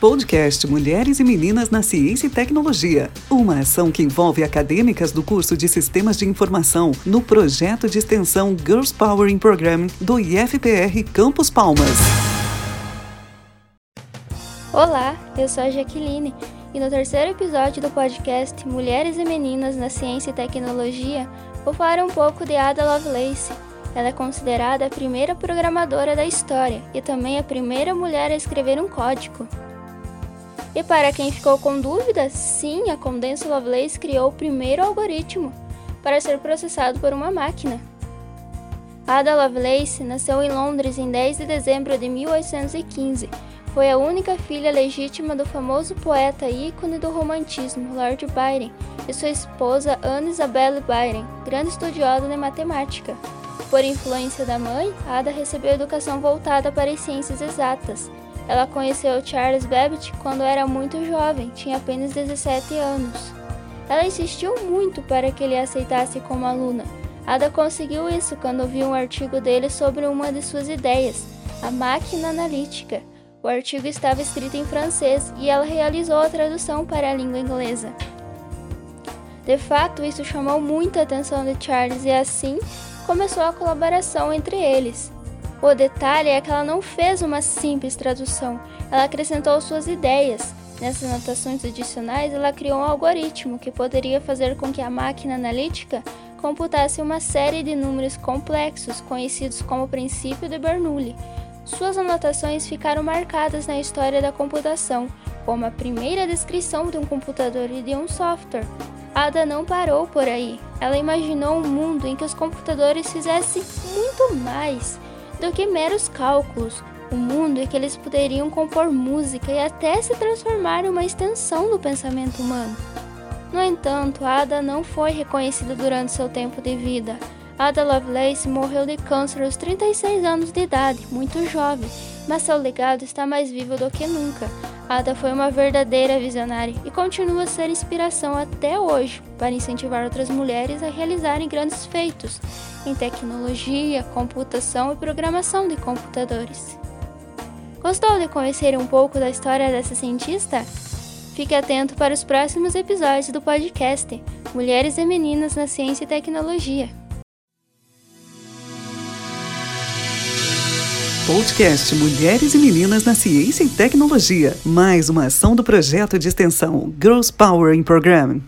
Podcast Mulheres e Meninas na Ciência e Tecnologia. Uma ação que envolve acadêmicas do curso de Sistemas de Informação no projeto de extensão Girls Powering Program do IFPR Campus Palmas. Olá, eu sou a Jaqueline e no terceiro episódio do podcast Mulheres e Meninas na Ciência e Tecnologia vou falar um pouco de Ada Lovelace ela é considerada a primeira programadora da história e também a primeira mulher a escrever um código. E para quem ficou com dúvidas, sim, a Condensa Lovelace criou o primeiro algoritmo para ser processado por uma máquina. Ada Lovelace nasceu em Londres em 10 de dezembro de 1815. Foi a única filha legítima do famoso poeta ícone do romantismo, Lord Byron, e sua esposa Anne Isabelle Byron, grande estudiosa de matemática. Por influência da mãe, Ada recebeu educação voltada para as ciências exatas. Ela conheceu Charles Babbage quando era muito jovem, tinha apenas 17 anos. Ela insistiu muito para que ele a aceitasse como aluna. Ada conseguiu isso quando viu um artigo dele sobre uma de suas ideias, a máquina analítica. O artigo estava escrito em francês e ela realizou a tradução para a língua inglesa. De fato, isso chamou muita atenção de Charles e assim começou a colaboração entre eles. O detalhe é que ela não fez uma simples tradução, ela acrescentou suas ideias. Nessas anotações adicionais, ela criou um algoritmo que poderia fazer com que a máquina analítica computasse uma série de números complexos, conhecidos como princípio de Bernoulli. Suas anotações ficaram marcadas na história da computação, como a primeira descrição de um computador e de um software, Ada não parou por aí. Ela imaginou um mundo em que os computadores fizessem muito mais do que meros cálculos. Um mundo em que eles poderiam compor música e até se transformar em uma extensão do pensamento humano. No entanto, Ada não foi reconhecida durante seu tempo de vida. Ada Lovelace morreu de câncer aos 36 anos de idade, muito jovem, mas seu legado está mais vivo do que nunca. Ada foi uma verdadeira visionária e continua a ser inspiração até hoje para incentivar outras mulheres a realizarem grandes feitos em tecnologia, computação e programação de computadores. Gostou de conhecer um pouco da história dessa cientista? Fique atento para os próximos episódios do podcast Mulheres e Meninas na Ciência e Tecnologia. Podcast Mulheres e Meninas na Ciência e Tecnologia. Mais uma ação do projeto de extensão Girls Power in Program.